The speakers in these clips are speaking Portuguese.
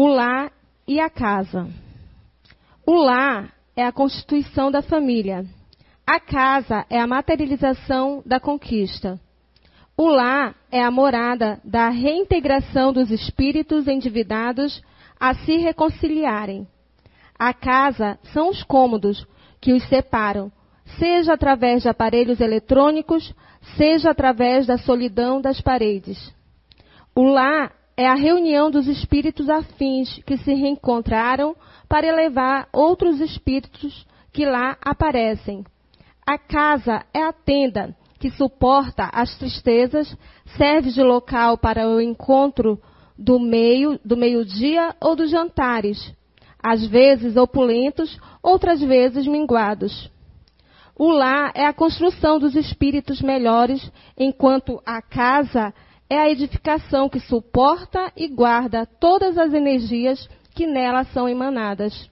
o lar e a casa. O lar é a constituição da família. A casa é a materialização da conquista. O lar é a morada da reintegração dos espíritos endividados a se reconciliarem. A casa são os cômodos que os separam, seja através de aparelhos eletrônicos, seja através da solidão das paredes. O lar é a reunião dos espíritos afins que se reencontraram para elevar outros espíritos que lá aparecem. A casa é a tenda que suporta as tristezas, serve de local para o encontro do meio, do meio-dia ou dos jantares, às vezes opulentos, outras vezes minguados. O lar é a construção dos espíritos melhores, enquanto a casa é a edificação que suporta e guarda todas as energias que nela são emanadas.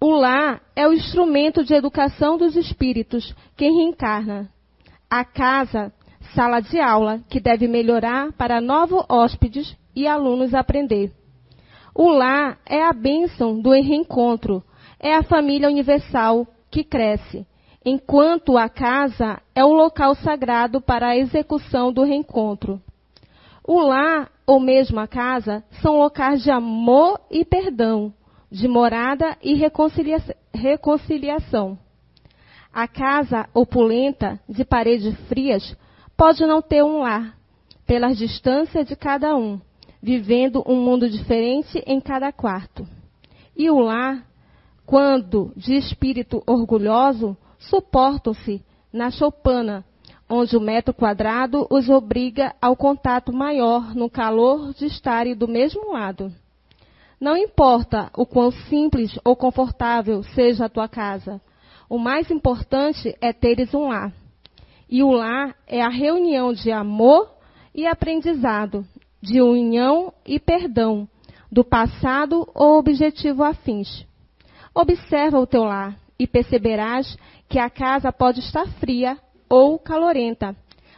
O lar é o instrumento de educação dos espíritos que reencarna a casa, sala de aula, que deve melhorar para novos hóspedes e alunos aprender. O lar é a bênção do reencontro, é a família universal que cresce, enquanto a casa é o local sagrado para a execução do reencontro. O lar, ou mesmo a casa, são locais de amor e perdão, de morada e reconcilia reconciliação. A casa opulenta, de paredes frias, pode não ter um lar, pelas distâncias de cada um, vivendo um mundo diferente em cada quarto. E o lar, quando de espírito orgulhoso, suportam-se na choupana, onde o metro quadrado os obriga ao contato maior no calor de estarem do mesmo lado. Não importa o quão simples ou confortável seja a tua casa, o mais importante é teres um lar. E o lar é a reunião de amor e aprendizado, de união e perdão, do passado ou objetivo afins. Observa o teu lar e perceberás que a casa pode estar fria ou calorenta,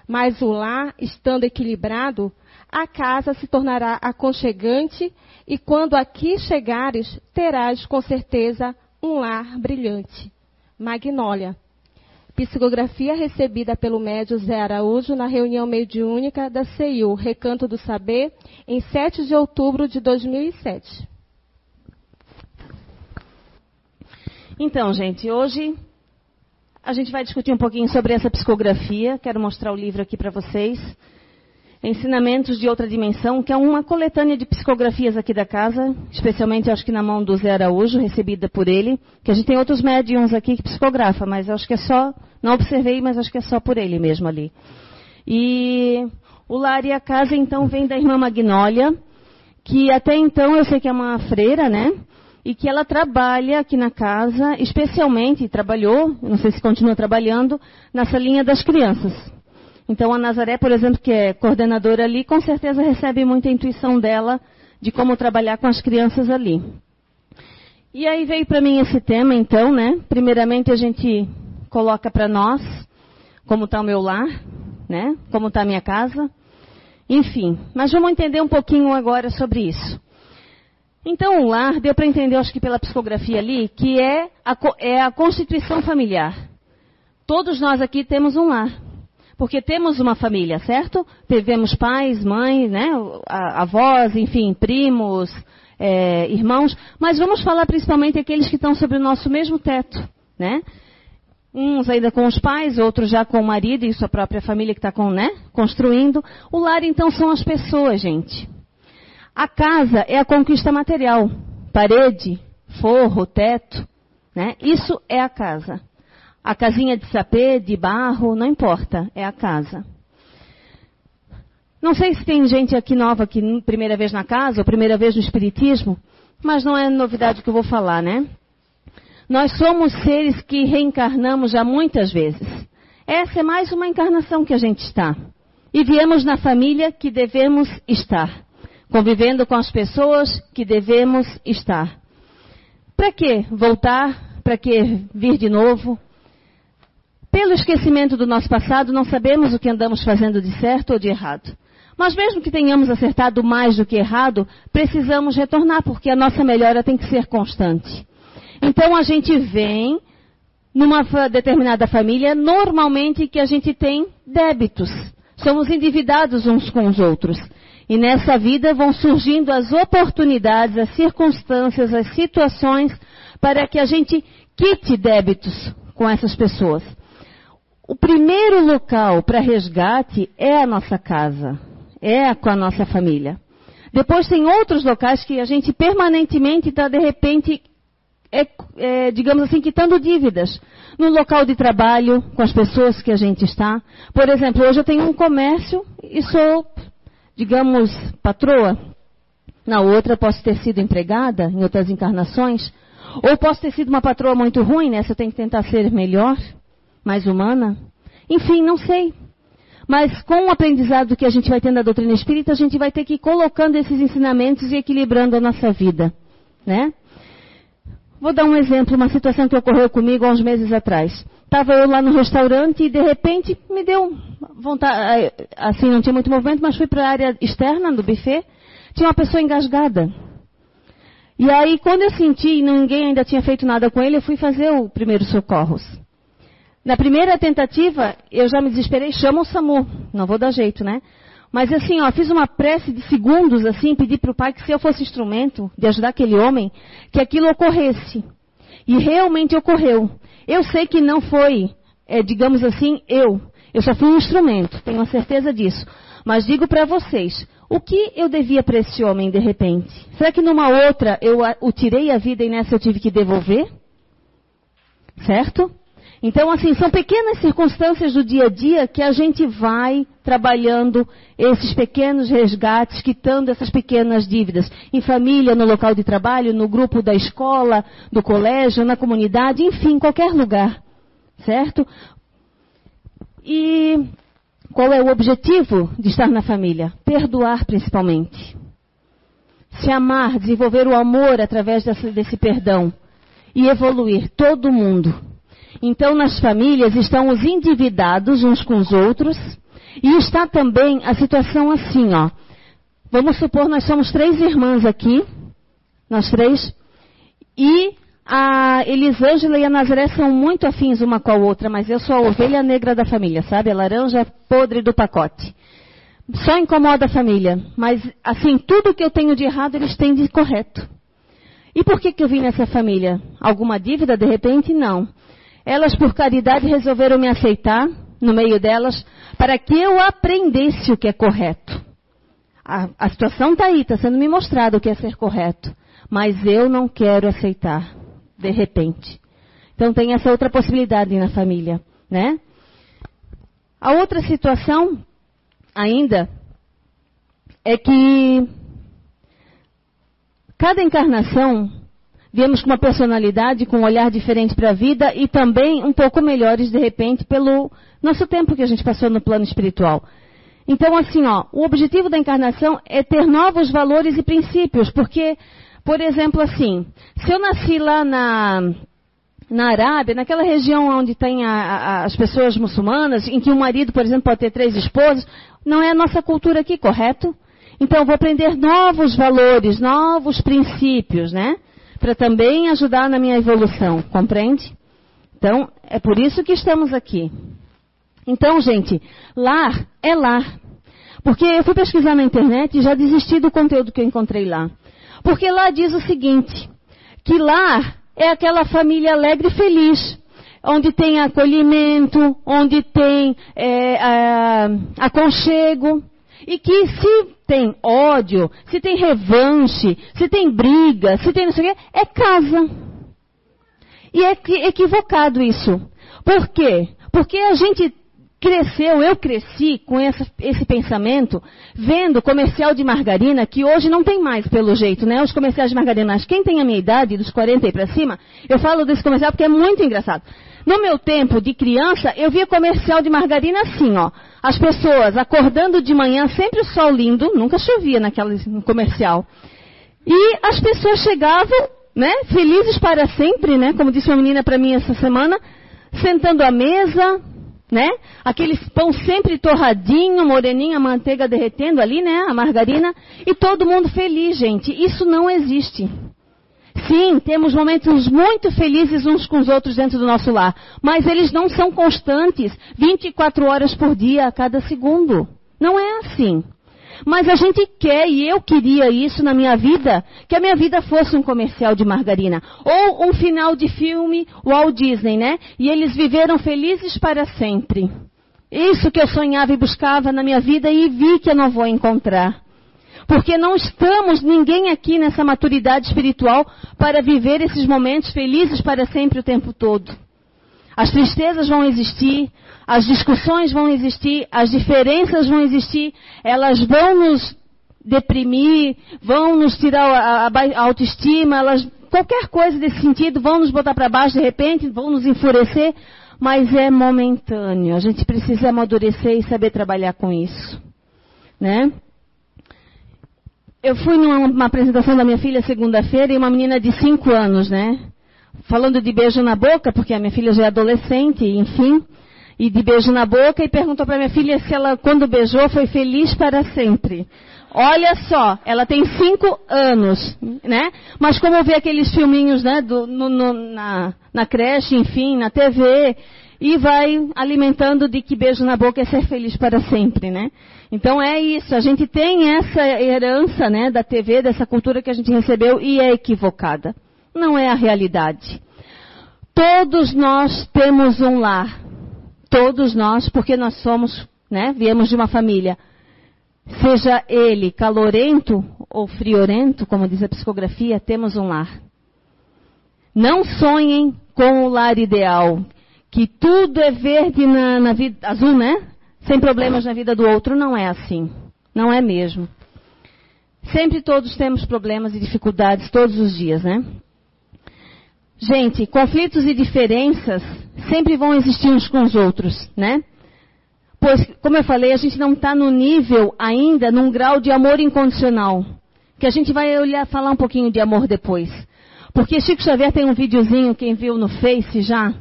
mas o lar, estando equilibrado, a casa se tornará aconchegante e quando aqui chegares, terás com certeza um lar brilhante. Magnólia. Psicografia recebida pelo médio Zé Araújo na reunião mediúnica da CEU, Recanto do Saber, em 7 de outubro de 2007. Então, gente, hoje a gente vai discutir um pouquinho sobre essa psicografia. Quero mostrar o livro aqui para vocês. Ensinamentos de Outra Dimensão, que é uma coletânea de psicografias aqui da casa, especialmente acho que na mão do Zé Araújo, recebida por ele, que a gente tem outros médiums aqui que psicografa, mas acho que é só, não observei, mas acho que é só por ele mesmo ali. E o lar e a casa então vem da irmã Magnólia, que até então eu sei que é uma freira, né? E que ela trabalha aqui na casa, especialmente, trabalhou, não sei se continua trabalhando, na salinha das crianças. Então a Nazaré, por exemplo, que é coordenadora ali, com certeza recebe muita intuição dela de como trabalhar com as crianças ali. E aí veio para mim esse tema, então, né? Primeiramente a gente coloca para nós como está o meu lar, né? Como está a minha casa. Enfim, mas vamos entender um pouquinho agora sobre isso. Então, o lar, deu para entender, acho que pela psicografia ali, que é a, é a constituição familiar. Todos nós aqui temos um lar. Porque temos uma família, certo? Tivemos pais, mães, né? avós, enfim, primos, é, irmãos. Mas vamos falar principalmente aqueles que estão sobre o nosso mesmo teto, né? Uns ainda com os pais, outros já com o marido e sua própria família que está né? construindo. O lar, então, são as pessoas, gente. A casa é a conquista material. Parede, forro, teto. Né? Isso é a casa. A casinha de sapê, de barro, não importa, é a casa. Não sei se tem gente aqui nova aqui, primeira vez na casa ou primeira vez no Espiritismo, mas não é novidade que eu vou falar, né? Nós somos seres que reencarnamos já muitas vezes. Essa é mais uma encarnação que a gente está. E viemos na família que devemos estar, convivendo com as pessoas que devemos estar. Para que voltar? Para que vir de novo? Pelo esquecimento do nosso passado, não sabemos o que andamos fazendo de certo ou de errado. Mas mesmo que tenhamos acertado mais do que errado, precisamos retornar, porque a nossa melhora tem que ser constante. Então a gente vem numa determinada família, normalmente que a gente tem débitos. Somos endividados uns com os outros. E nessa vida vão surgindo as oportunidades, as circunstâncias, as situações para que a gente quite débitos com essas pessoas. O primeiro local para resgate é a nossa casa, é com a nossa família. Depois tem outros locais que a gente permanentemente está, de repente, é, é, digamos assim, quitando dívidas. No local de trabalho, com as pessoas que a gente está. Por exemplo, hoje eu tenho um comércio e sou, digamos, patroa. Na outra, posso ter sido empregada, em outras encarnações. Ou posso ter sido uma patroa muito ruim, né? Você tem que tentar ser melhor, mais humana. Enfim, não sei. Mas com o aprendizado que a gente vai tendo da doutrina espírita, a gente vai ter que ir colocando esses ensinamentos e equilibrando a nossa vida, né? Vou dar um exemplo, uma situação que ocorreu comigo há uns meses atrás. Estava eu lá no restaurante e de repente me deu vontade, assim não tinha muito movimento, mas fui para a área externa do buffet, tinha uma pessoa engasgada. E aí, quando eu senti e ninguém ainda tinha feito nada com ele, eu fui fazer o primeiro socorros. Na primeira tentativa, eu já me desesperei, chama o SAMU. Não vou dar jeito, né? Mas assim, ó, fiz uma prece de segundos, assim, pedi para o pai que se eu fosse instrumento de ajudar aquele homem, que aquilo ocorresse. E realmente ocorreu. Eu sei que não foi, é, digamos assim, eu. Eu só fui um instrumento, tenho a certeza disso. Mas digo para vocês, o que eu devia para esse homem de repente? Será que numa outra eu o tirei a vida e nessa eu tive que devolver? Certo? Então, assim, são pequenas circunstâncias do dia a dia que a gente vai trabalhando esses pequenos resgates, quitando essas pequenas dívidas. Em família, no local de trabalho, no grupo da escola, do colégio, na comunidade, enfim, qualquer lugar. Certo? E qual é o objetivo de estar na família? Perdoar principalmente. Se amar, desenvolver o amor através desse, desse perdão e evoluir todo mundo. Então, nas famílias estão os endividados uns com os outros e está também a situação assim, ó. Vamos supor, nós somos três irmãs aqui, nós três, e a Elisângela e a Nazaré são muito afins uma com a outra, mas eu sou a ovelha negra da família, sabe? A laranja podre do pacote. Só incomoda a família, mas assim, tudo que eu tenho de errado eles têm de correto. E por que, que eu vim nessa família? Alguma dívida de repente? Não. Elas, por caridade, resolveram me aceitar no meio delas para que eu aprendesse o que é correto. A, a situação está aí, está sendo me mostrado o que é ser correto. Mas eu não quero aceitar de repente. Então tem essa outra possibilidade na família, né? A outra situação ainda é que cada encarnação viemos com uma personalidade, com um olhar diferente para a vida e também um pouco melhores de repente pelo nosso tempo que a gente passou no plano espiritual. Então, assim, ó, o objetivo da encarnação é ter novos valores e princípios, porque por exemplo, assim, se eu nasci lá na, na Arábia, naquela região onde tem a, a, as pessoas muçulmanas, em que o um marido, por exemplo, pode ter três esposas, não é a nossa cultura aqui, correto? Então, eu vou aprender novos valores, novos princípios, né? Para também ajudar na minha evolução, compreende? Então, é por isso que estamos aqui. Então, gente, lar é lar. Porque eu fui pesquisar na internet e já desisti do conteúdo que eu encontrei lá. Porque lá diz o seguinte: que lá é aquela família alegre e feliz, onde tem acolhimento, onde tem é, aconchego. E que se tem ódio, se tem revanche, se tem briga, se tem não sei o quê, é casa. E é equivocado isso. Por quê? Porque a gente cresceu, eu cresci com essa, esse pensamento, vendo comercial de margarina, que hoje não tem mais, pelo jeito, né? Os comerciais de margarina. Mas quem tem a minha idade, dos 40 e para cima, eu falo desse comercial porque é muito engraçado. No meu tempo de criança, eu via comercial de margarina assim, ó. As pessoas acordando de manhã, sempre o sol lindo, nunca chovia naquele comercial. E as pessoas chegavam, né, felizes para sempre, né, como disse uma menina para mim essa semana, sentando à mesa, né? Aquele pão sempre torradinho, moreninho, a manteiga derretendo ali, né? A margarina. E todo mundo feliz, gente. Isso não existe. Sim, temos momentos muito felizes uns com os outros dentro do nosso lar. Mas eles não são constantes 24 horas por dia, a cada segundo. Não é assim. Mas a gente quer, e eu queria isso na minha vida, que a minha vida fosse um comercial de margarina. Ou um final de filme Walt Disney, né? E eles viveram felizes para sempre. Isso que eu sonhava e buscava na minha vida e vi que eu não vou encontrar. Porque não estamos, ninguém aqui nessa maturidade espiritual, para viver esses momentos felizes para sempre o tempo todo. As tristezas vão existir, as discussões vão existir, as diferenças vão existir, elas vão nos deprimir, vão nos tirar a, a, autoestima, elas, qualquer coisa desse sentido, vão nos botar para baixo de repente, vão nos enfurecer, mas é momentâneo. A gente precisa amadurecer e saber trabalhar com isso. Né? Eu fui numa apresentação da minha filha segunda-feira e uma menina de 5 anos, né? Falando de beijo na boca, porque a minha filha já é adolescente, enfim e de beijo na boca e perguntou para minha filha se ela, quando beijou, foi feliz para sempre. Olha só, ela tem cinco anos, né? Mas como vê aqueles filminhos, né, do, no, no, na, na creche, enfim, na TV, e vai alimentando de que beijo na boca é ser feliz para sempre, né? Então é isso, a gente tem essa herança, né, da TV, dessa cultura que a gente recebeu e é equivocada. Não é a realidade. Todos nós temos um lar. Todos nós, porque nós somos, né, viemos de uma família, seja ele calorento ou friorento, como diz a psicografia, temos um lar. Não sonhem com o lar ideal, que tudo é verde na, na vida, azul, né? Sem problemas na vida do outro, não é assim. Não é mesmo. Sempre todos temos problemas e dificuldades todos os dias, né? Gente, conflitos e diferenças sempre vão existir uns com os outros, né? Pois, como eu falei, a gente não está no nível ainda, num grau de amor incondicional. Que a gente vai olhar, falar um pouquinho de amor depois. Porque Chico Xavier tem um videozinho, quem viu no Face já,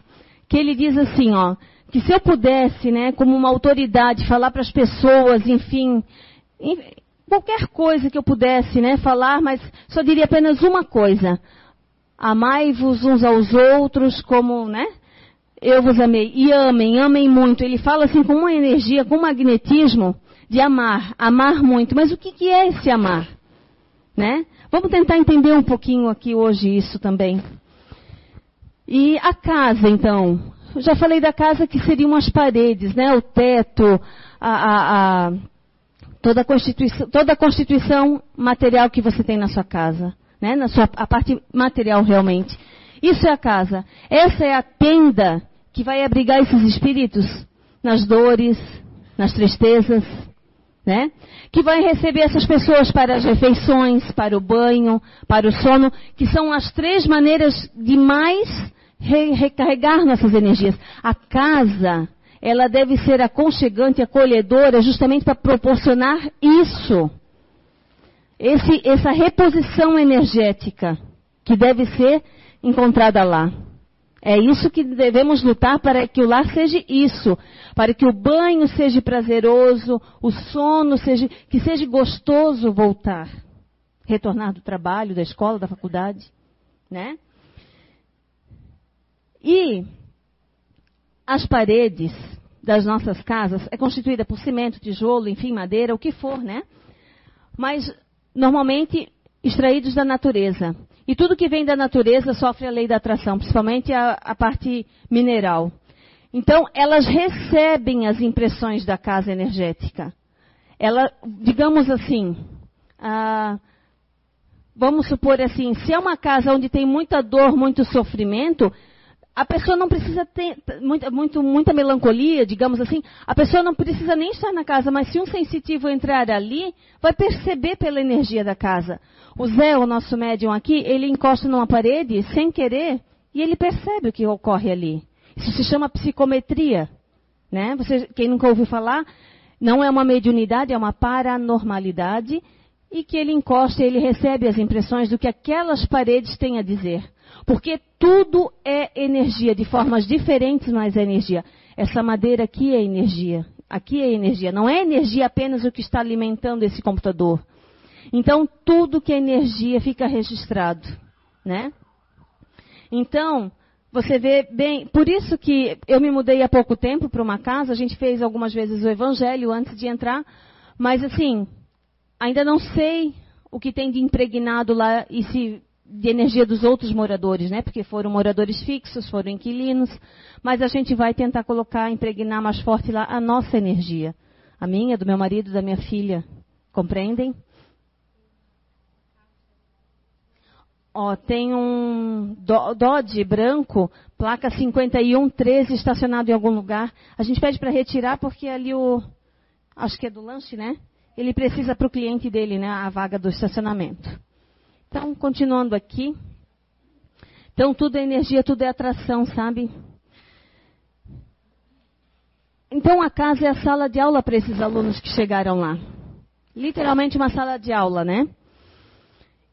que ele diz assim, ó, que se eu pudesse, né, como uma autoridade, falar para as pessoas, enfim, qualquer coisa que eu pudesse, né, falar, mas só diria apenas uma coisa amai-vos uns aos outros como, né? Eu vos amei. E amem, amem muito. Ele fala assim com uma energia, com um magnetismo de amar, amar muito. Mas o que, que é esse amar? Né? Vamos tentar entender um pouquinho aqui hoje isso também. E a casa, então. Eu já falei da casa que seriam as paredes, né? O teto, a, a, a, toda, a toda a constituição material que você tem na sua casa né, na sua, a parte material realmente. Isso é a casa. Essa é a tenda que vai abrigar esses espíritos nas dores, nas tristezas, né? Que vai receber essas pessoas para as refeições, para o banho, para o sono, que são as três maneiras de mais re recarregar nossas energias. A casa, ela deve ser aconchegante, acolhedora, justamente para proporcionar isso esse, essa reposição energética que deve ser encontrada lá. É isso que devemos lutar para que o lar seja isso, para que o banho seja prazeroso, o sono seja, que seja gostoso voltar, retornar do trabalho, da escola, da faculdade, né? E as paredes das nossas casas é constituída por cimento, tijolo, enfim, madeira, o que for, né? Mas normalmente extraídos da natureza. E tudo que vem da natureza sofre a lei da atração, principalmente a, a parte mineral. Então, elas recebem as impressões da casa energética. Ela, digamos assim, ah, vamos supor assim, se é uma casa onde tem muita dor, muito sofrimento, a pessoa não precisa ter muita, muito, muita melancolia, digamos assim. A pessoa não precisa nem estar na casa, mas se um sensitivo entrar ali, vai perceber pela energia da casa. O Zé, o nosso médium aqui, ele encosta numa parede sem querer e ele percebe o que ocorre ali. Isso se chama psicometria. Né? Você, quem nunca ouviu falar, não é uma mediunidade, é uma paranormalidade. E que ele encosta e ele recebe as impressões do que aquelas paredes têm a dizer. Porque tudo é energia, de formas diferentes, mas é energia. essa madeira aqui é energia. Aqui é energia. Não é energia apenas o que está alimentando esse computador. Então, tudo que é energia fica registrado, né? Então, você vê bem, por isso que eu me mudei há pouco tempo para uma casa, a gente fez algumas vezes o evangelho antes de entrar, mas assim, ainda não sei o que tem de impregnado lá e se de energia dos outros moradores, né? Porque foram moradores fixos, foram inquilinos, mas a gente vai tentar colocar, impregnar mais forte lá a nossa energia, a minha, do meu marido, da minha filha, compreendem? Ó, tem um Dodge branco, placa 5113, estacionado em algum lugar. A gente pede para retirar porque ali o, acho que é do lanche, né? Ele precisa para o cliente dele, né? A vaga do estacionamento. Então, continuando aqui. Então, tudo é energia, tudo é atração, sabe? Então, a casa é a sala de aula para esses alunos que chegaram lá. Literalmente uma sala de aula, né?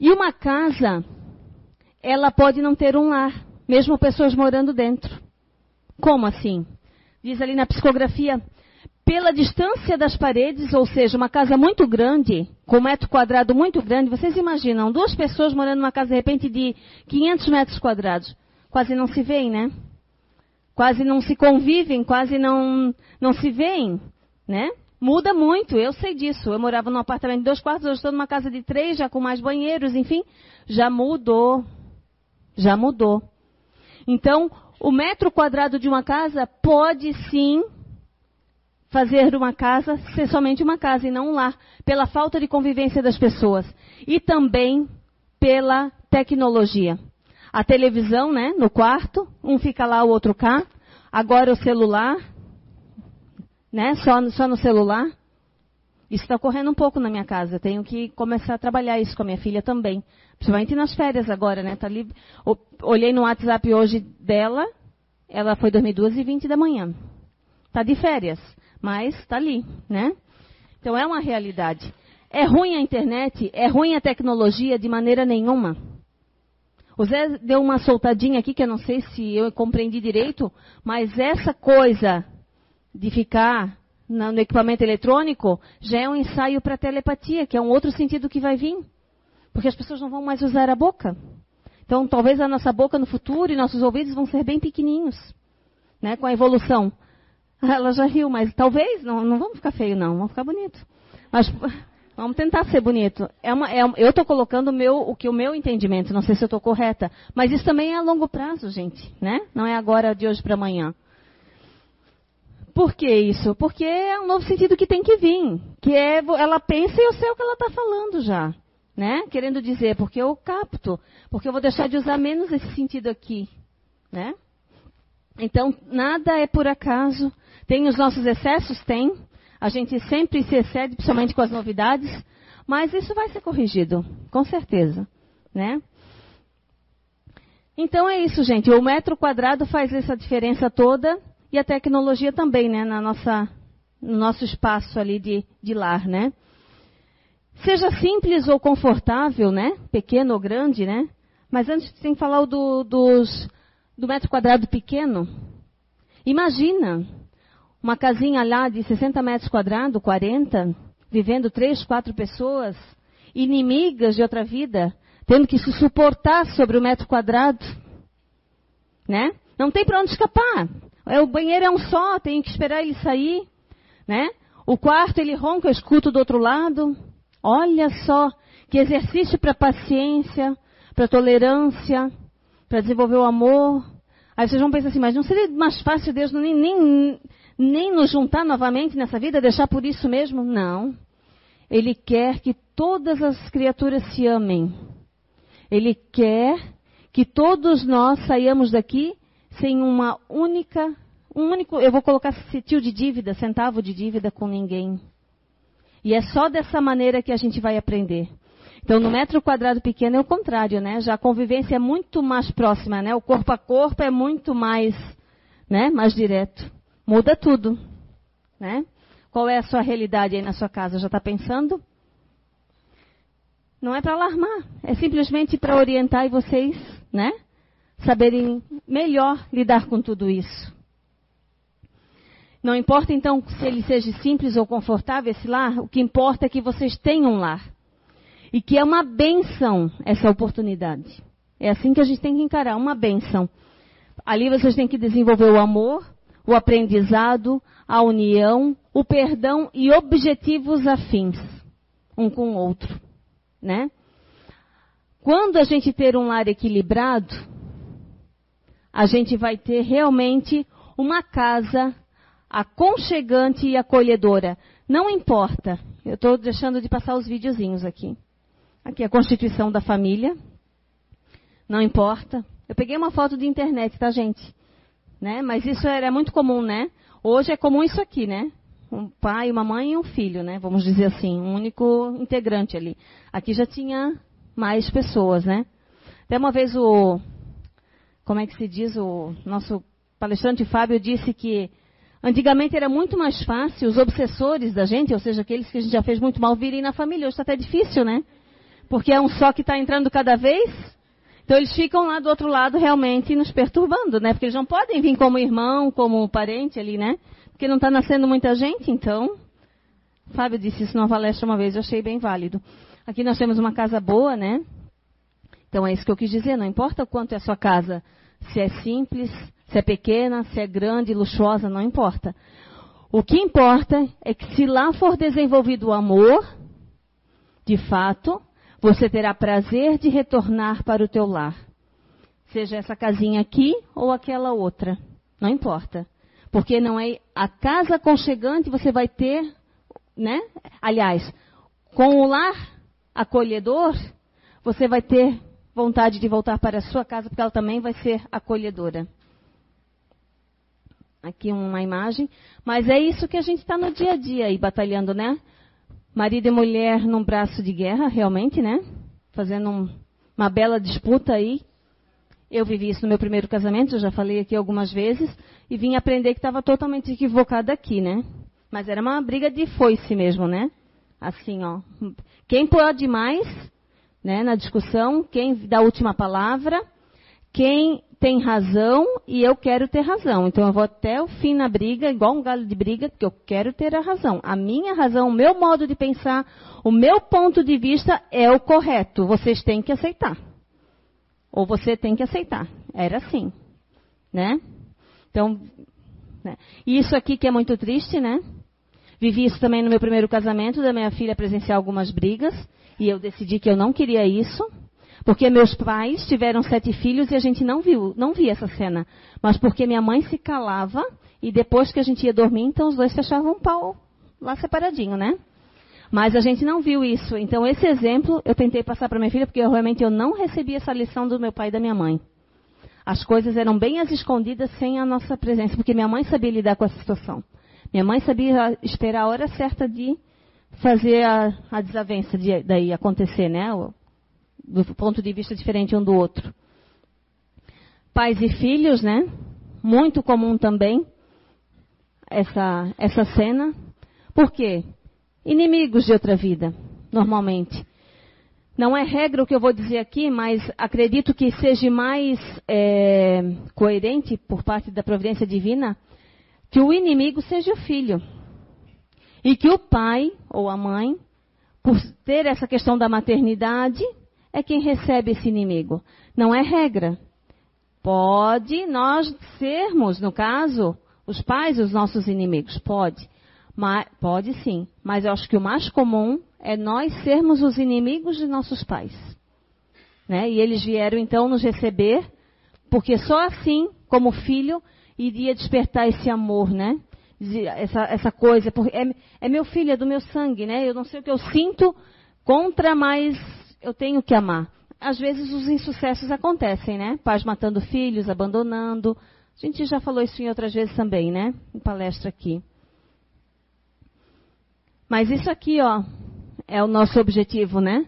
E uma casa, ela pode não ter um lar, mesmo pessoas morando dentro. Como assim? Diz ali na psicografia, pela distância das paredes, ou seja, uma casa muito grande, com metro quadrado muito grande, vocês imaginam duas pessoas morando numa casa de repente de 500 metros quadrados, quase não se veem, né? Quase não se convivem, quase não não se veem, né? Muda muito, eu sei disso. Eu morava num apartamento de dois quartos, hoje estou numa casa de três, já com mais banheiros, enfim, já mudou, já mudou. Então, o metro quadrado de uma casa pode sim fazer uma casa ser somente uma casa e não um lar, pela falta de convivência das pessoas e também pela tecnologia. A televisão, né, no quarto, um fica lá, o outro cá. Agora o celular, né, só, só no celular. Isso está ocorrendo um pouco na minha casa. Eu tenho que começar a trabalhar isso com a minha filha também. Principalmente nas férias agora, né? Tá ali, olhei no WhatsApp hoje dela, ela foi dormir duas e vinte da manhã. Está de férias mas está ali, né? Então é uma realidade. É ruim a internet? É ruim a tecnologia? De maneira nenhuma. O Zé deu uma soltadinha aqui que eu não sei se eu compreendi direito, mas essa coisa de ficar no equipamento eletrônico já é um ensaio para telepatia, que é um outro sentido que vai vir. Porque as pessoas não vão mais usar a boca. Então, talvez a nossa boca no futuro e nossos ouvidos vão ser bem pequenininhos, né, com a evolução. Ela já riu, mas talvez, não, não vamos ficar feio não, vamos ficar bonito. Mas vamos tentar ser bonito. É uma, é, eu estou colocando meu, o que o meu entendimento, não sei se eu estou correta, mas isso também é a longo prazo, gente, né? Não é agora de hoje para amanhã. Por que isso? Porque é um novo sentido que tem que vir, que é ela pensa e eu sei o que ela está falando já, né? Querendo dizer, porque eu capto, porque eu vou deixar de usar menos esse sentido aqui, né? Então, nada é por acaso. Tem os nossos excessos? Tem. A gente sempre se excede, principalmente com as novidades. Mas isso vai ser corrigido, com certeza. Né? Então é isso, gente. O metro quadrado faz essa diferença toda e a tecnologia também, né? Na nossa, no nosso espaço ali de, de lar, né? Seja simples ou confortável, né? Pequeno ou grande, né? Mas antes tem que falar do, dos do metro quadrado pequeno. Imagina uma casinha lá de 60 metros quadrados, 40, vivendo três, quatro pessoas, inimigas de outra vida, tendo que se suportar sobre o metro quadrado. Né? Não tem para onde escapar. O banheiro é um só, tem que esperar ele sair. Né? O quarto ele ronca, eu escuto do outro lado. Olha só que exercício para paciência, para tolerância, para desenvolver o amor. Aí vocês vão pensar assim, mas não seria mais fácil Deus nem, nem, nem nos juntar novamente nessa vida, deixar por isso mesmo? Não. Ele quer que todas as criaturas se amem. Ele quer que todos nós saiamos daqui sem uma única, um único, eu vou colocar tio de dívida, centavo de dívida com ninguém. E é só dessa maneira que a gente vai aprender. Então, no metro quadrado pequeno é o contrário, né? Já a convivência é muito mais próxima, né? O corpo a corpo é muito mais, né? Mais direto. Muda tudo, né? Qual é a sua realidade aí na sua casa? Já está pensando? Não é para alarmar, é simplesmente para orientar e vocês, né? Saberem melhor lidar com tudo isso. Não importa então se ele seja simples ou confortável esse lar, o que importa é que vocês tenham um lar. E que é uma benção essa oportunidade. É assim que a gente tem que encarar, uma benção. Ali vocês têm que desenvolver o amor, o aprendizado, a união, o perdão e objetivos afins um com o outro, né? Quando a gente ter um lar equilibrado, a gente vai ter realmente uma casa aconchegante e acolhedora. Não importa. Eu estou deixando de passar os videozinhos aqui. Aqui a constituição da família. Não importa. Eu peguei uma foto de internet, tá, gente? Né? Mas isso era muito comum, né? Hoje é comum isso aqui, né? Um pai, uma mãe e um filho, né? Vamos dizer assim, um único integrante ali. Aqui já tinha mais pessoas, né? Até uma vez o, como é que se diz, o nosso palestrante Fábio disse que antigamente era muito mais fácil os obsessores da gente, ou seja, aqueles que a gente já fez muito mal, virem na família. Hoje está até difícil, né? Porque é um só que está entrando cada vez. Então eles ficam lá do outro lado realmente nos perturbando, né? Porque eles não podem vir como irmão, como parente ali, né? Porque não está nascendo muita gente, então. Fábio disse isso numa palestra uma vez, eu achei bem válido. Aqui nós temos uma casa boa, né? Então é isso que eu quis dizer, não importa o quanto é a sua casa, se é simples, se é pequena, se é grande, luxuosa, não importa. O que importa é que se lá for desenvolvido o amor, de fato, você terá prazer de retornar para o teu lar. Seja essa casinha aqui ou aquela outra, não importa. Porque não é a casa aconchegante você vai ter, né? Aliás, com o lar acolhedor, você vai ter vontade de voltar para a sua casa, porque ela também vai ser acolhedora. Aqui uma imagem. Mas é isso que a gente está no dia a dia aí, batalhando, né? Marido e mulher num braço de guerra, realmente, né? Fazendo um, uma bela disputa aí eu vivi isso no meu primeiro casamento, eu já falei aqui algumas vezes, e vim aprender que estava totalmente equivocada aqui, né? Mas era uma briga de foice mesmo, né? Assim, ó. Quem pode mais, né, na discussão, quem dá a última palavra, quem tem razão e eu quero ter razão. Então eu vou até o fim na briga, igual um galho de briga, porque eu quero ter a razão. A minha razão, o meu modo de pensar, o meu ponto de vista é o correto. Vocês têm que aceitar. Ou você tem que aceitar. Era assim, né? Então, né? isso aqui que é muito triste, né? Vivi isso também no meu primeiro casamento, da minha filha presenciar algumas brigas, e eu decidi que eu não queria isso, porque meus pais tiveram sete filhos e a gente não viu, não via essa cena. Mas porque minha mãe se calava e depois que a gente ia dormir, então os dois fechavam um pau lá separadinho, né? Mas a gente não viu isso. Então, esse exemplo eu tentei passar para minha filha, porque eu, realmente eu não recebi essa lição do meu pai e da minha mãe. As coisas eram bem as escondidas sem a nossa presença, porque minha mãe sabia lidar com essa situação. Minha mãe sabia esperar a hora certa de fazer a, a desavença de, daí acontecer, né? Do ponto de vista diferente um do outro. Pais e filhos, né? Muito comum também essa, essa cena. Por quê? inimigos de outra vida, normalmente. Não é regra o que eu vou dizer aqui, mas acredito que seja mais é, coerente por parte da providência divina que o inimigo seja o filho. E que o pai ou a mãe, por ter essa questão da maternidade, é quem recebe esse inimigo. Não é regra. Pode nós sermos, no caso, os pais os nossos inimigos. Pode. Mas, pode sim, mas eu acho que o mais comum é nós sermos os inimigos de nossos pais. Né? E eles vieram então nos receber, porque só assim, como filho, iria despertar esse amor, né? Essa, essa coisa, é, é meu filho, é do meu sangue, né? Eu não sei o que eu sinto contra, mas eu tenho que amar. Às vezes os insucessos acontecem, né? Pais matando filhos, abandonando. A gente já falou isso em outras vezes também, né? Em palestra aqui. Mas isso aqui, ó, é o nosso objetivo, né?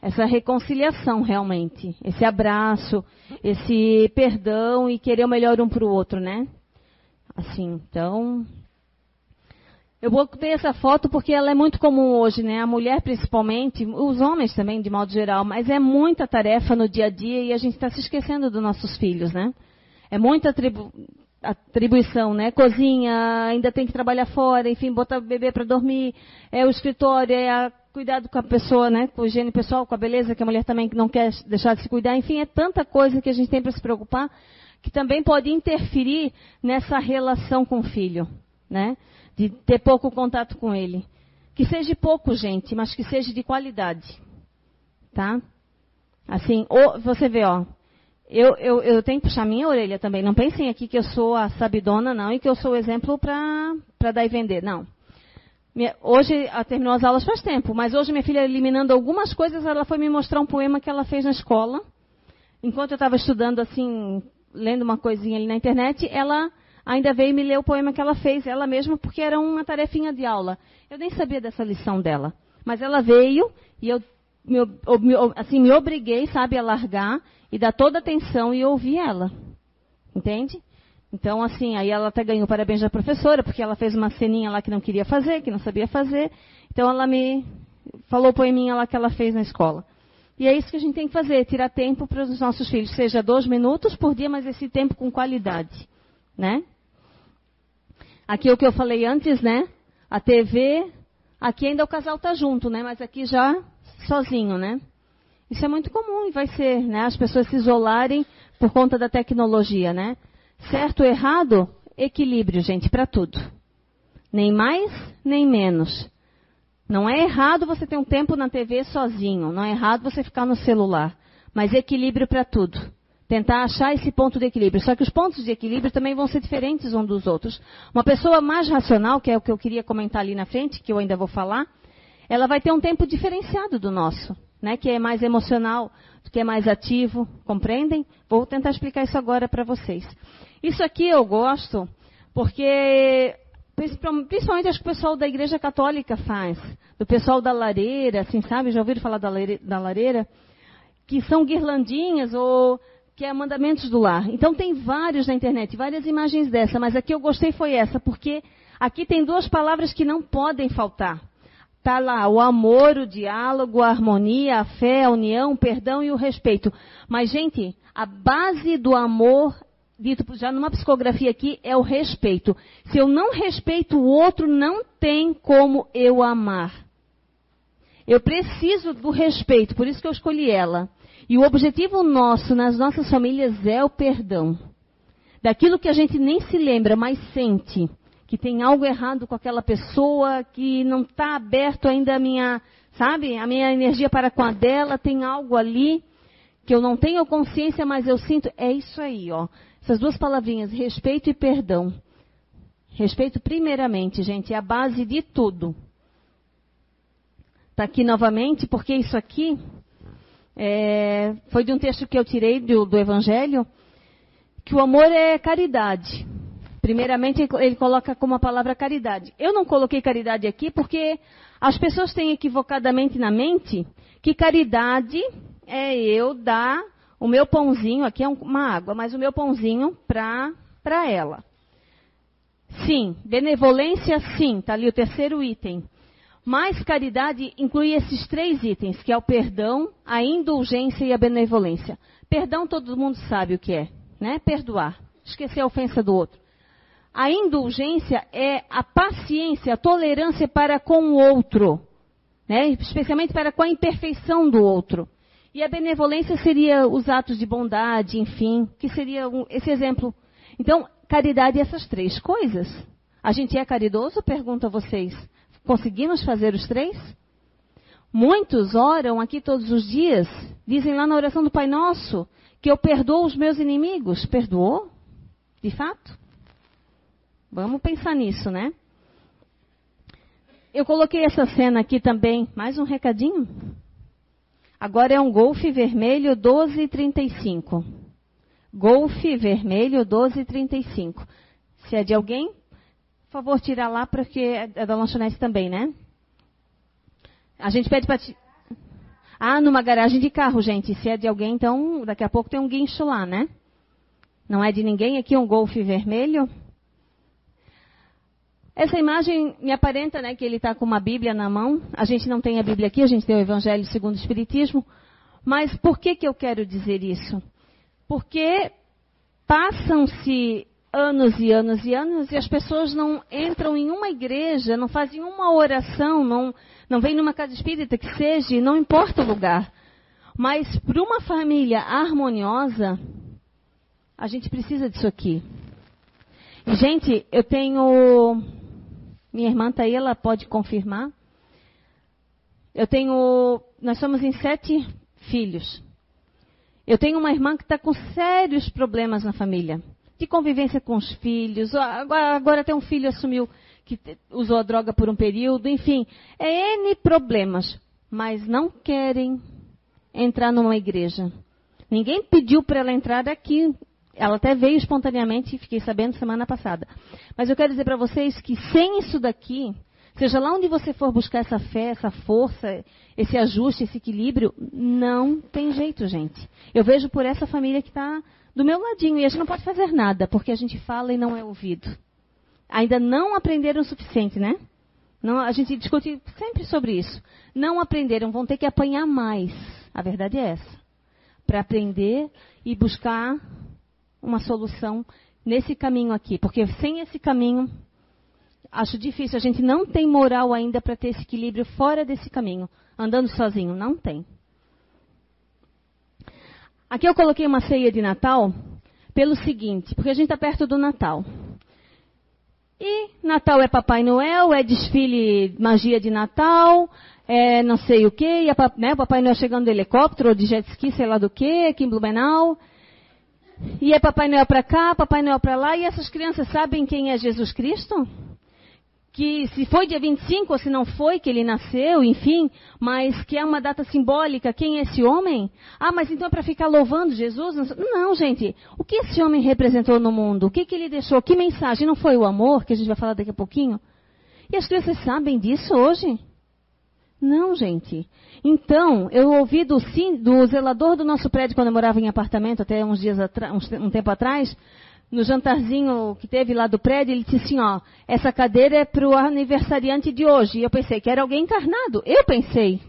Essa reconciliação realmente, esse abraço, esse perdão e querer o melhor um para o outro, né? Assim, então, eu botei essa foto porque ela é muito comum hoje, né? A mulher principalmente, os homens também, de modo geral, mas é muita tarefa no dia a dia e a gente está se esquecendo dos nossos filhos, né? É muita atribuição, né? Cozinha, ainda tem que trabalhar fora, enfim, botar o bebê para dormir, é o escritório, é a cuidado com a pessoa, né? Com a higiene pessoal, com a beleza, que a mulher também não quer deixar de se cuidar. Enfim, é tanta coisa que a gente tem para se preocupar que também pode interferir nessa relação com o filho, né? De ter pouco contato com ele. Que seja pouco, gente, mas que seja de qualidade. Tá? Assim, ou, você vê, ó, eu, eu, eu tenho que puxar minha orelha também. Não pensem aqui que eu sou a sabidona, não, e que eu sou o exemplo para dar e vender. Não. Minha, hoje, ela terminou as aulas faz tempo, mas hoje minha filha, eliminando algumas coisas, ela foi me mostrar um poema que ela fez na escola. Enquanto eu estava estudando, assim, lendo uma coisinha ali na internet, ela ainda veio me ler o poema que ela fez, ela mesma, porque era uma tarefinha de aula. Eu nem sabia dessa lição dela. Mas ela veio e eu me, assim, me obriguei, sabe, a largar e dar toda a atenção e ouvir ela. Entende? Então, assim, aí ela até ganhou parabéns da professora, porque ela fez uma ceninha lá que não queria fazer, que não sabia fazer. Então, ela me falou o poeminha lá que ela fez na escola. E é isso que a gente tem que fazer, tirar tempo para os nossos filhos, seja dois minutos por dia, mas esse tempo com qualidade, né? Aqui é o que eu falei antes, né? A TV, aqui ainda o casal está junto, né? Mas aqui já sozinho, né? Isso é muito comum e vai ser, né? As pessoas se isolarem por conta da tecnologia, né? Certo ou errado? Equilíbrio, gente, para tudo. Nem mais, nem menos. Não é errado você ter um tempo na TV sozinho, não é errado você ficar no celular, mas equilíbrio para tudo. Tentar achar esse ponto de equilíbrio. Só que os pontos de equilíbrio também vão ser diferentes uns dos outros. Uma pessoa mais racional, que é o que eu queria comentar ali na frente, que eu ainda vou falar, ela vai ter um tempo diferenciado do nosso, né? Que é mais emocional, que é mais ativo, compreendem? Vou tentar explicar isso agora para vocês. Isso aqui eu gosto porque principalmente acho que o pessoal da Igreja Católica faz, do pessoal da lareira, assim, sabe? Já ouviram falar da lareira? Que são guirlandinhas ou que é mandamentos do lar. Então tem vários na internet, várias imagens dessa, mas aqui eu gostei foi essa, porque aqui tem duas palavras que não podem faltar. Está lá o amor, o diálogo, a harmonia, a fé, a união, o perdão e o respeito. Mas, gente, a base do amor dito já numa psicografia aqui, é o respeito. Se eu não respeito o outro, não tem como eu amar. Eu preciso do respeito, por isso que eu escolhi ela. E o objetivo nosso nas nossas famílias é o perdão. Daquilo que a gente nem se lembra, mas sente que tem algo errado com aquela pessoa, que não está aberto ainda a minha, sabe, a minha energia para com a dela, tem algo ali que eu não tenho consciência, mas eu sinto. É isso aí, ó. Essas duas palavrinhas, respeito e perdão. Respeito, primeiramente, gente, é a base de tudo. Está aqui novamente, porque isso aqui é, foi de um texto que eu tirei do, do Evangelho, que o amor é caridade. Primeiramente, ele coloca como a palavra caridade. Eu não coloquei caridade aqui porque as pessoas têm equivocadamente na mente que caridade é eu dar o meu pãozinho, aqui é uma água, mas o meu pãozinho para ela. Sim, benevolência, sim, está ali o terceiro item. Mas caridade inclui esses três itens, que é o perdão, a indulgência e a benevolência. Perdão todo mundo sabe o que é, né? Perdoar, esquecer a ofensa do outro. A indulgência é a paciência, a tolerância para com o outro, né? especialmente para com a imperfeição do outro. E a benevolência seria os atos de bondade, enfim, que seria esse exemplo. Então, caridade é essas três coisas. A gente é caridoso? Pergunto a vocês. Conseguimos fazer os três? Muitos oram aqui todos os dias, dizem lá na oração do Pai Nosso, que eu perdoo os meus inimigos. Perdoou? De fato? Vamos pensar nisso, né? Eu coloquei essa cena aqui também. Mais um recadinho? Agora é um Golf vermelho 1235. Golf vermelho 1235. Se é de alguém, por favor, tira lá, porque é da lanchonete também, né? A gente pede para. Ti... Ah, numa garagem de carro, gente. Se é de alguém, então daqui a pouco tem um guincho lá, né? Não é de ninguém aqui um Golf vermelho? Essa imagem me aparenta né, que ele está com uma Bíblia na mão. A gente não tem a Bíblia aqui, a gente tem o Evangelho segundo o Espiritismo. Mas por que, que eu quero dizer isso? Porque passam-se anos e anos e anos e as pessoas não entram em uma igreja, não fazem uma oração, não, não vêm numa casa espírita que seja, não importa o lugar. Mas para uma família harmoniosa, a gente precisa disso aqui. E, gente, eu tenho. Minha irmã está aí, ela pode confirmar. Eu tenho. Nós somos em sete filhos. Eu tenho uma irmã que está com sérios problemas na família. De convivência com os filhos. Agora, agora até um filho assumiu que usou a droga por um período. Enfim, é N problemas. Mas não querem entrar numa igreja. Ninguém pediu para ela entrar aqui. Ela até veio espontaneamente, fiquei sabendo semana passada. Mas eu quero dizer para vocês que sem isso daqui, seja lá onde você for buscar essa fé, essa força, esse ajuste, esse equilíbrio, não tem jeito, gente. Eu vejo por essa família que está do meu ladinho e a gente não pode fazer nada, porque a gente fala e não é ouvido. Ainda não aprenderam o suficiente, né? Não, a gente discute sempre sobre isso. Não aprenderam, vão ter que apanhar mais. A verdade é essa. Para aprender e buscar uma solução nesse caminho aqui. Porque sem esse caminho, acho difícil. A gente não tem moral ainda para ter esse equilíbrio fora desse caminho. Andando sozinho, não tem. Aqui eu coloquei uma ceia de Natal pelo seguinte, porque a gente está perto do Natal. E Natal é Papai Noel, é desfile magia de Natal, é não sei o quê, e a, né, o Papai Noel chegando de helicóptero ou de jet ski, sei lá do quê, aqui em Blumenau. E é Papai Noel para cá, Papai Noel para lá, e essas crianças sabem quem é Jesus Cristo? Que se foi dia 25 ou se não foi que ele nasceu, enfim, mas que é uma data simbólica, quem é esse homem? Ah, mas então é para ficar louvando Jesus? Não, gente. O que esse homem representou no mundo? O que, que ele deixou? Que mensagem? Não foi o amor, que a gente vai falar daqui a pouquinho? E as crianças sabem disso hoje? Não, gente. Então, eu ouvi do, do zelador do nosso prédio quando eu morava em apartamento, até uns dias um tempo atrás, no jantarzinho que teve lá do prédio, ele disse assim, ó, essa cadeira é para o aniversariante de hoje. E eu pensei que era alguém encarnado. Eu pensei.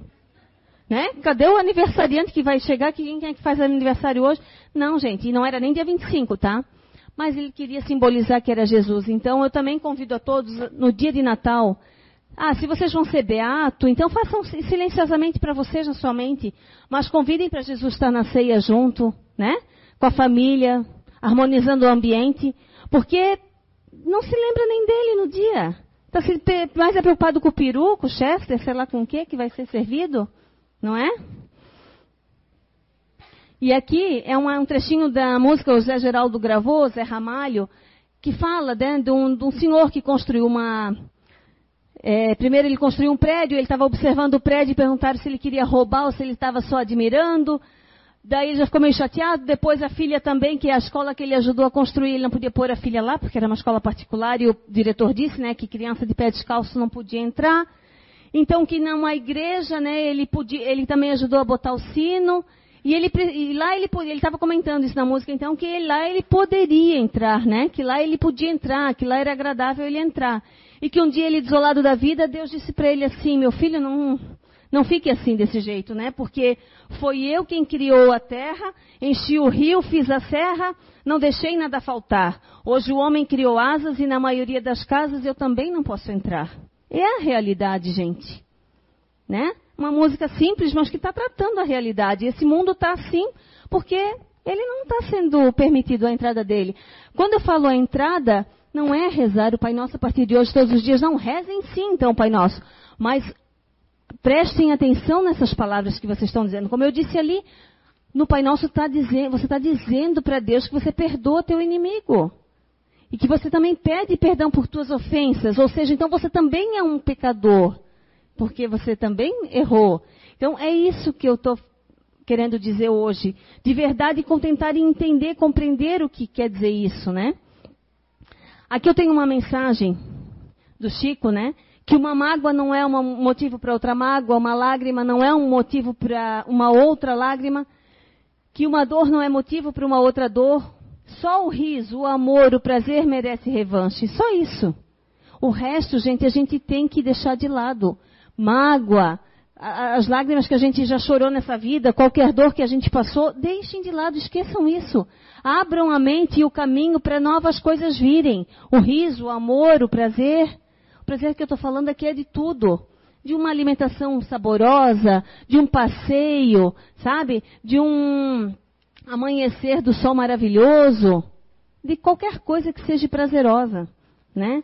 Né? Cadê o aniversariante que vai chegar? Quem é que faz aniversário hoje? Não, gente, e não era nem dia 25, tá? Mas ele queria simbolizar que era Jesus. Então eu também convido a todos, no dia de Natal, ah, se vocês vão ser beato, então façam silenciosamente para vocês na sua mente. Mas convidem para Jesus estar na ceia junto, né? Com a família, harmonizando o ambiente, porque não se lembra nem dele no dia. Está mais é preocupado com o peru, com o chester, sei lá com o que que vai ser servido, não é? E aqui é um, um trechinho da música que o Zé Geraldo gravou, Zé Ramalho, que fala né, de, um, de um senhor que construiu uma, é, primeiro ele construiu um prédio, ele estava observando o prédio e perguntaram se ele queria roubar ou se ele estava só admirando. Daí ele já ficou meio chateado. Depois a filha também, que é a escola que ele ajudou a construir, ele não podia pôr a filha lá, porque era uma escola particular, e o diretor disse, né, que criança de pé descalço não podia entrar. Então que numa igreja, né, ele, podia, ele também ajudou a botar o sino. E, ele, e lá ele ele estava comentando isso na música, então que ele, lá ele poderia entrar, né? Que lá ele podia entrar, que lá era agradável ele entrar. E que um dia ele desolado da vida, Deus disse para ele assim, meu filho, não não fique assim desse jeito, né? Porque foi eu quem criou a terra, enchi o rio, fiz a serra, não deixei nada faltar. Hoje o homem criou asas e na maioria das casas eu também não posso entrar. É a realidade, gente. Né? Uma música simples, mas que está tratando a realidade. Esse mundo está assim porque ele não está sendo permitido a entrada dele. Quando eu falo a entrada, não é rezar o Pai Nosso a partir de hoje todos os dias. Não, rezem sim, então, Pai Nosso. Mas prestem atenção nessas palavras que vocês estão dizendo. Como eu disse ali, no Pai Nosso tá dizendo, você está dizendo para Deus que você perdoa teu inimigo. E que você também pede perdão por tuas ofensas. Ou seja, então você também é um pecador. Porque você também errou. Então é isso que eu estou querendo dizer hoje. De verdade, contentar e entender, compreender o que quer dizer isso, né? Aqui eu tenho uma mensagem do Chico, né? Que uma mágoa não é um motivo para outra mágoa, uma lágrima não é um motivo para uma outra lágrima, que uma dor não é motivo para uma outra dor. Só o riso, o amor, o prazer merece revanche. Só isso. O resto, gente, a gente tem que deixar de lado. Mágoa, as lágrimas que a gente já chorou nessa vida, qualquer dor que a gente passou, deixem de lado, esqueçam isso. Abram a mente e o caminho para novas coisas virem. O riso, o amor, o prazer. Prazer que eu estou falando aqui é de tudo. De uma alimentação saborosa, de um passeio, sabe? De um amanhecer do sol maravilhoso. De qualquer coisa que seja prazerosa, né?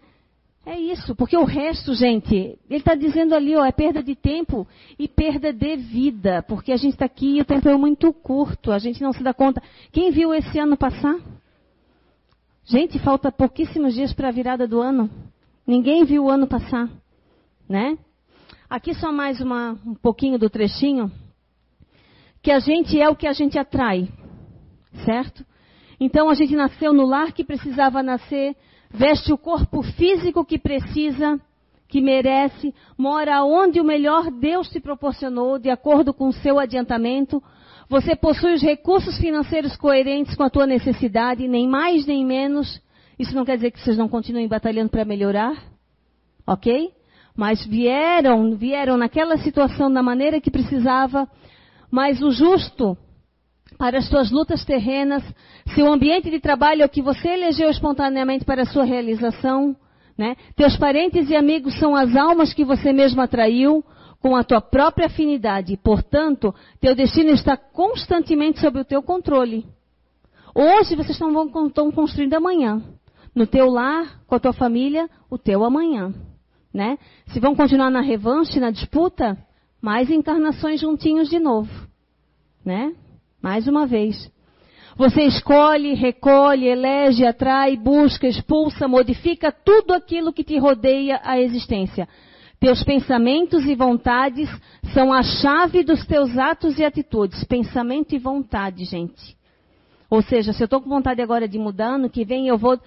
É isso, porque o resto, gente, ele está dizendo ali, ó, é perda de tempo e perda de vida, porque a gente está aqui e o tempo é muito curto, a gente não se dá conta. Quem viu esse ano passar? Gente, falta pouquíssimos dias para a virada do ano. Ninguém viu o ano passar, né? Aqui só mais uma, um pouquinho do trechinho. Que a gente é o que a gente atrai, certo? Então a gente nasceu no lar que precisava nascer veste o corpo físico que precisa, que merece, mora onde o melhor Deus te proporcionou, de acordo com o seu adiantamento. Você possui os recursos financeiros coerentes com a tua necessidade, nem mais nem menos. Isso não quer dizer que vocês não continuem batalhando para melhorar, ok? Mas vieram, vieram naquela situação da maneira que precisava. Mas o justo para as suas lutas terrenas, se o ambiente de trabalho é o que você elegeu espontaneamente para a sua realização, né? Teus parentes e amigos são as almas que você mesmo atraiu com a tua própria afinidade. Portanto, teu destino está constantemente sob o teu controle. Hoje vocês estão, estão construindo amanhã. No teu lar, com a tua família, o teu amanhã. Né? Se vão continuar na revanche, na disputa, mais encarnações juntinhos de novo. Né? Mais uma vez. Você escolhe, recolhe, elege, atrai, busca, expulsa, modifica tudo aquilo que te rodeia a existência. Teus pensamentos e vontades são a chave dos teus atos e atitudes. Pensamento e vontade, gente. Ou seja, se eu estou com vontade agora de mudar, ano que vem eu vou.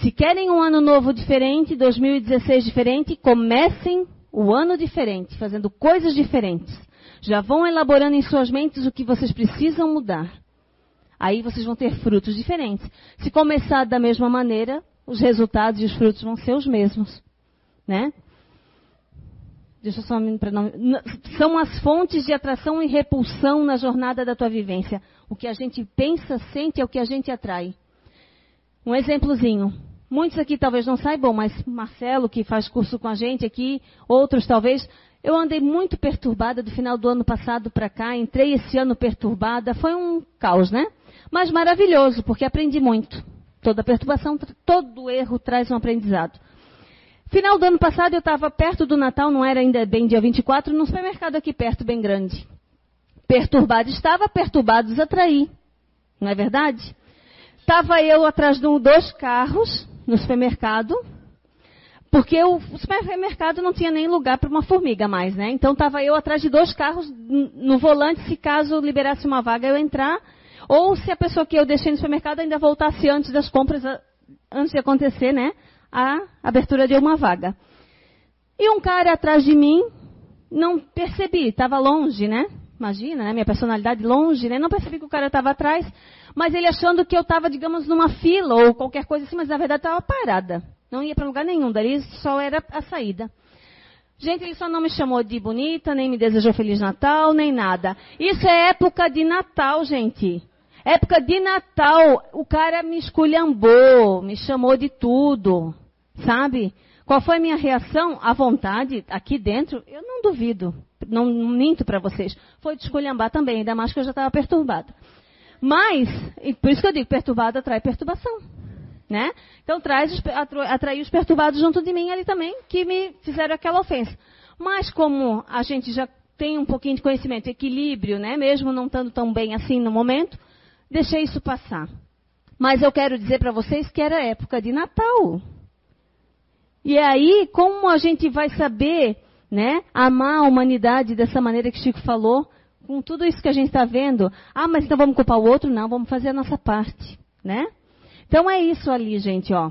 Se querem um ano novo diferente, 2016 diferente, comecem o ano diferente, fazendo coisas diferentes. Já vão elaborando em suas mentes o que vocês precisam mudar. Aí vocês vão ter frutos diferentes. Se começar da mesma maneira, os resultados e os frutos vão ser os mesmos. Né? Deixa eu só para não. São as fontes de atração e repulsão na jornada da tua vivência. O que a gente pensa, sente é o que a gente atrai. Um exemplozinho. Muitos aqui talvez não saibam, mas Marcelo, que faz curso com a gente aqui, outros talvez, eu andei muito perturbada do final do ano passado para cá, entrei esse ano perturbada, foi um caos, né? Mas maravilhoso, porque aprendi muito. Toda perturbação, todo erro traz um aprendizado. Final do ano passado eu estava perto do Natal, não era ainda bem dia 24, num supermercado aqui perto, bem grande. Perturbado estava, perturbados atraí. Não é verdade? Estava eu atrás de um, dois carros no supermercado, porque o supermercado não tinha nem lugar para uma formiga mais, né? Então estava eu atrás de dois carros no volante, se caso liberasse uma vaga eu entrar, ou se a pessoa que eu deixei no supermercado ainda voltasse antes das compras, antes de acontecer, né? A abertura de uma vaga. E um cara atrás de mim, não percebi, estava longe, né? Imagina, né? Minha personalidade longe, né? Não percebi que o cara estava atrás, mas ele achando que eu estava, digamos, numa fila ou qualquer coisa assim, mas na verdade estava parada. Não ia para lugar nenhum, dali só era a saída. Gente, ele só não me chamou de bonita, nem me desejou Feliz Natal, nem nada. Isso é época de Natal, gente. Época de Natal, o cara me esculhambou, me chamou de tudo, sabe? Qual foi a minha reação? À vontade, aqui dentro, eu não duvido, não, minto para vocês. Foi de esculhambar também, ainda mais que eu já estava perturbada. Mas, por isso que eu digo, perturbada atrai perturbação. Né? Então traz, atraiu os perturbados junto de mim ali também, que me fizeram aquela ofensa. Mas como a gente já tem um pouquinho de conhecimento, equilíbrio, né? mesmo não estando tão bem assim no momento, deixei isso passar. Mas eu quero dizer para vocês que era época de Natal. E aí, como a gente vai saber né, amar a humanidade dessa maneira que Chico falou, com tudo isso que a gente está vendo? Ah, mas então vamos culpar o outro? Não, vamos fazer a nossa parte. Né? Então é isso ali, gente, ó.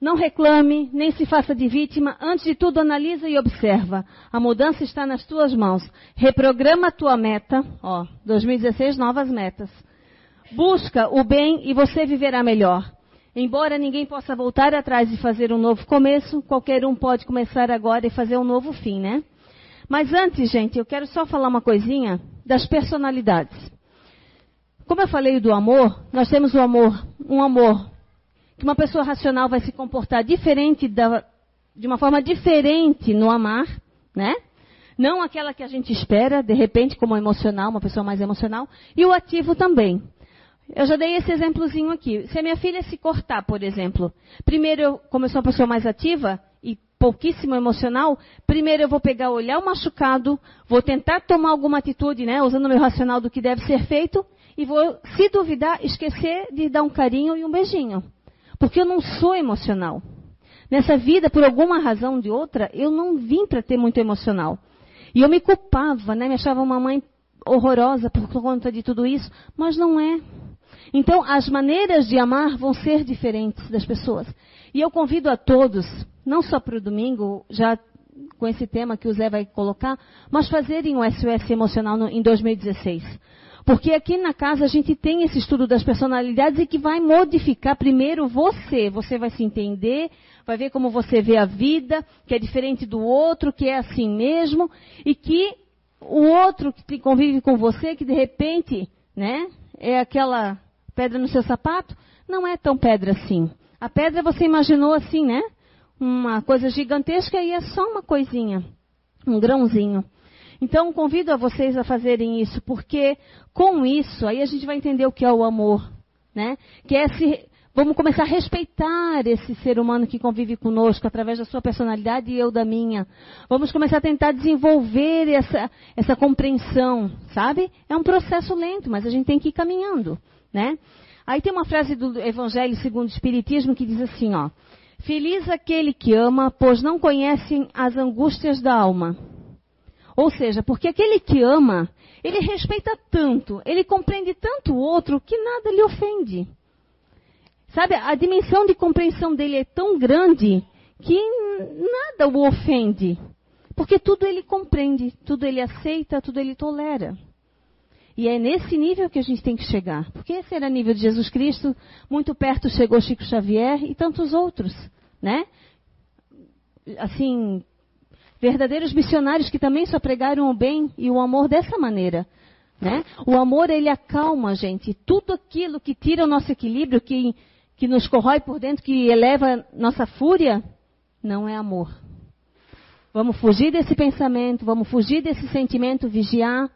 Não reclame, nem se faça de vítima. Antes de tudo, analisa e observa. A mudança está nas tuas mãos. Reprograma a tua meta. Ó, 2016, novas metas. Busca o bem e você viverá melhor. Embora ninguém possa voltar atrás e fazer um novo começo, qualquer um pode começar agora e fazer um novo fim, né? Mas antes, gente, eu quero só falar uma coisinha das personalidades. Como eu falei do amor, nós temos o amor, um amor que uma pessoa racional vai se comportar diferente da, de uma forma diferente no amar, né? Não aquela que a gente espera, de repente, como emocional, uma pessoa mais emocional, e o ativo também. Eu já dei esse exemplozinho aqui. Se a minha filha se cortar, por exemplo, primeiro, eu, como eu sou uma pessoa mais ativa pouquíssimo emocional, primeiro eu vou pegar, olhar o machucado, vou tentar tomar alguma atitude, né, usando o meu racional do que deve ser feito, e vou, se duvidar, esquecer de dar um carinho e um beijinho. Porque eu não sou emocional. Nessa vida, por alguma razão ou de outra, eu não vim para ter muito emocional. E eu me culpava, né? Me achava uma mãe horrorosa por conta de tudo isso, mas não é. Então, as maneiras de amar vão ser diferentes das pessoas. E eu convido a todos, não só para o domingo, já com esse tema que o Zé vai colocar, mas fazerem o SOS emocional no, em 2016. Porque aqui na casa a gente tem esse estudo das personalidades e que vai modificar primeiro você. Você vai se entender, vai ver como você vê a vida, que é diferente do outro, que é assim mesmo, e que o outro que convive com você, que de repente, né, é aquela pedra no seu sapato, não é tão pedra assim. A pedra você imaginou assim, né? Uma coisa gigantesca e é só uma coisinha, um grãozinho. Então, convido a vocês a fazerem isso, porque com isso, aí a gente vai entender o que é o amor, né? Que é se, vamos começar a respeitar esse ser humano que convive conosco através da sua personalidade e eu da minha. Vamos começar a tentar desenvolver essa, essa compreensão, sabe? É um processo lento, mas a gente tem que ir caminhando. Né? Aí tem uma frase do Evangelho segundo o Espiritismo que diz assim, ó. Feliz aquele que ama, pois não conhecem as angústias da alma. Ou seja, porque aquele que ama, ele respeita tanto, ele compreende tanto o outro que nada lhe ofende. Sabe, a dimensão de compreensão dele é tão grande que nada o ofende. Porque tudo ele compreende, tudo ele aceita, tudo ele tolera. E é nesse nível que a gente tem que chegar. Porque esse era nível de Jesus Cristo, muito perto chegou Chico Xavier e tantos outros, né? Assim, verdadeiros missionários que também só pregaram o bem e o amor dessa maneira. Né? O amor, ele acalma, gente. Tudo aquilo que tira o nosso equilíbrio, que, que nos corrói por dentro, que eleva nossa fúria, não é amor. Vamos fugir desse pensamento, vamos fugir desse sentimento, vigiar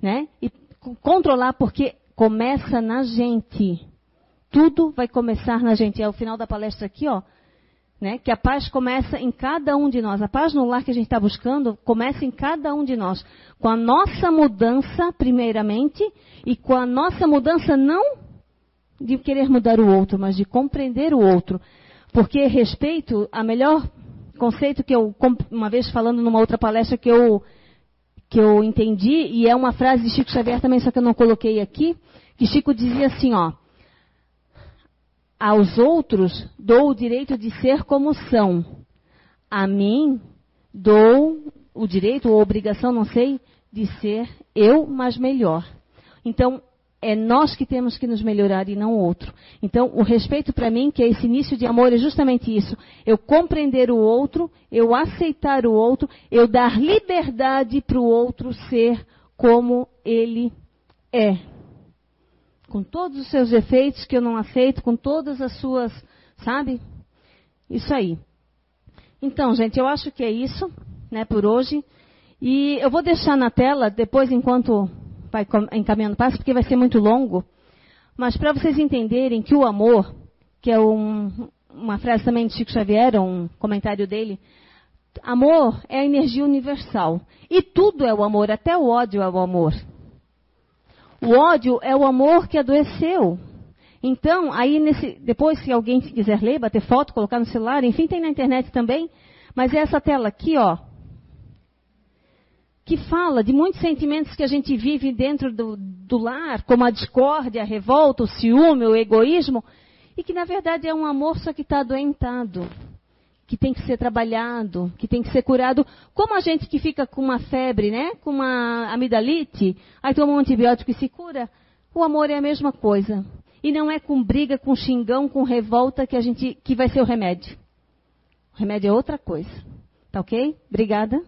né? E controlar porque começa na gente. Tudo vai começar na gente. É o final da palestra aqui, ó. Né? Que a paz começa em cada um de nós. A paz no lar que a gente está buscando começa em cada um de nós. Com a nossa mudança, primeiramente, e com a nossa mudança não de querer mudar o outro, mas de compreender o outro. Porque respeito, a melhor conceito que eu, uma vez falando numa outra palestra que eu que eu entendi, e é uma frase de Chico Xavier também, só que eu não coloquei aqui, que Chico dizia assim, ó, aos outros dou o direito de ser como são. A mim dou o direito ou obrigação, não sei, de ser eu, mas melhor. Então, é nós que temos que nos melhorar e não o outro. Então, o respeito para mim, que é esse início de amor, é justamente isso. Eu compreender o outro, eu aceitar o outro, eu dar liberdade para o outro ser como ele é. Com todos os seus efeitos que eu não aceito, com todas as suas, sabe? Isso aí. Então, gente, eu acho que é isso, né, por hoje. E eu vou deixar na tela, depois, enquanto vai encaminhando passo, porque vai ser muito longo. Mas para vocês entenderem que o amor, que é um, uma frase também de Chico Xavier, um comentário dele, amor é a energia universal. E tudo é o amor, até o ódio é o amor. O ódio é o amor que adoeceu. Então, aí nesse, depois se alguém quiser ler, bater foto, colocar no celular, enfim, tem na internet também. Mas é essa tela aqui, ó, que fala de muitos sentimentos que a gente vive dentro do, do lar, como a discórdia, a revolta, o ciúme, o egoísmo, e que na verdade é um amor só que está adoentado, que tem que ser trabalhado, que tem que ser curado, como a gente que fica com uma febre, né, com uma amidalite, aí toma um antibiótico e se cura, o amor é a mesma coisa. E não é com briga, com xingão, com revolta que a gente que vai ser o remédio. O remédio é outra coisa. Tá ok? Obrigada.